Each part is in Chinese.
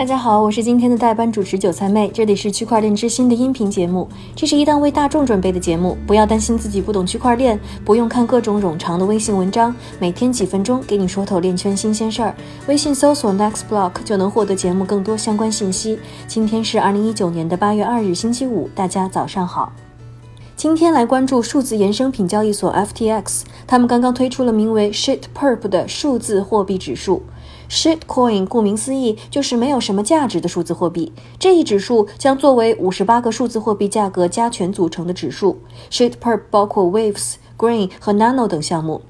大家好，我是今天的代班主持韭菜妹，这里是区块链之心的音频节目。这是一档为大众准备的节目，不要担心自己不懂区块链，不用看各种冗长的微信文章，每天几分钟给你说透链圈新鲜事儿。微信搜索 Next Block 就能获得节目更多相关信息。今天是二零一九年的八月二日，星期五，大家早上好。今天来关注数字衍生品交易所 FTX，他们刚刚推出了名为 Shitperp 的数字货币指数。Shitcoin 顾名思义就是没有什么价值的数字货币。这一指数将作为五十八个数字货币价格加权组成的指数。Shitperp 包括 Waves、Green 和 Nano 等项目。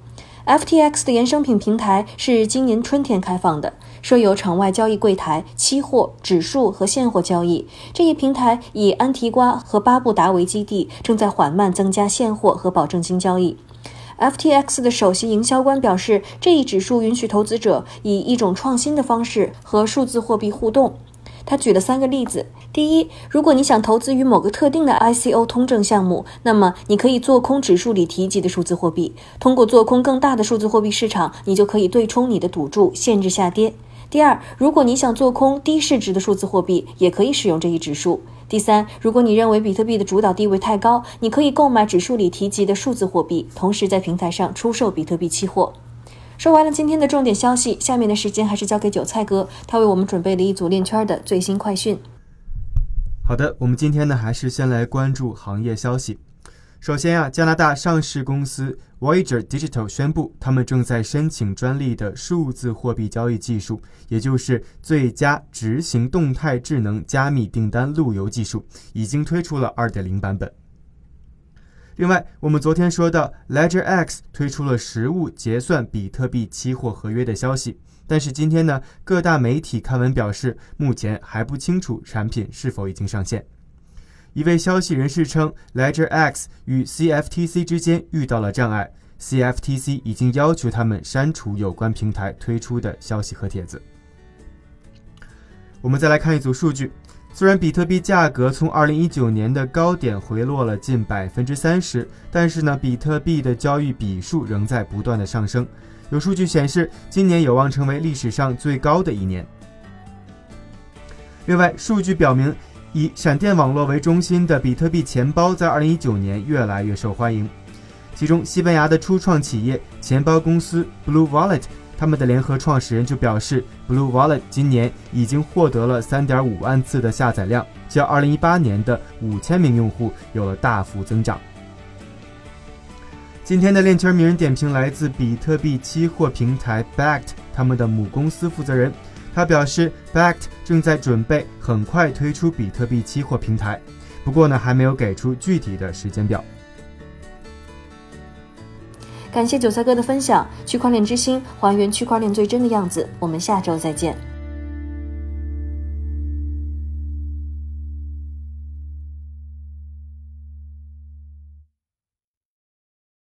FTX 的衍生品平台是今年春天开放的，设有场外交易柜台、期货、指数和现货交易。这一平台以安提瓜和巴布达为基地，正在缓慢增加现货和保证金交易。FTX 的首席营销官表示，这一指数允许投资者以一种创新的方式和数字货币互动。他举了三个例子：第一，如果你想投资于某个特定的 ICO 通证项目，那么你可以做空指数里提及的数字货币。通过做空更大的数字货币市场，你就可以对冲你的赌注，限制下跌。第二，如果你想做空低市值的数字货币，也可以使用这一指数。第三，如果你认为比特币的主导地位太高，你可以购买指数里提及的数字货币，同时在平台上出售比特币期货。说完了今天的重点消息，下面的时间还是交给韭菜哥，他为我们准备了一组链圈的最新快讯。好的，我们今天呢还是先来关注行业消息。首先啊，加拿大上市公司 Voyager Digital 宣布，他们正在申请专利的数字货币交易技术，也就是最佳执行动态智能加密订单路由技术，已经推出了2.0版本。另外，我们昨天说到 Ledger X 推出了实物结算比特币期货合约的消息，但是今天呢，各大媒体刊文表示，目前还不清楚产品是否已经上线。一位消息人士称，Ledger X 与 CFTC 之间遇到了障碍，CFTC 已经要求他们删除有关平台推出的消息和帖子。我们再来看一组数据，虽然比特币价格从2019年的高点回落了近百分之三十，但是呢，比特币的交易笔数仍在不断的上升。有数据显示，今年有望成为历史上最高的一年。另外，数据表明。以闪电网络为中心的比特币钱包在2019年越来越受欢迎。其中，西班牙的初创企业钱包公司 Blue Wallet，他们的联合创始人就表示，Blue Wallet 今年已经获得了3.5万次的下载量，较2018年的5000名用户有了大幅增长。今天的链圈名人点评来自比特币期货平台 Backed，他们的母公司负责人。他表示，Bact 正在准备很快推出比特币期货平台，不过呢，还没有给出具体的时间表。感谢韭菜哥的分享，区块链之星还原区块链最真的样子。我们下周再见。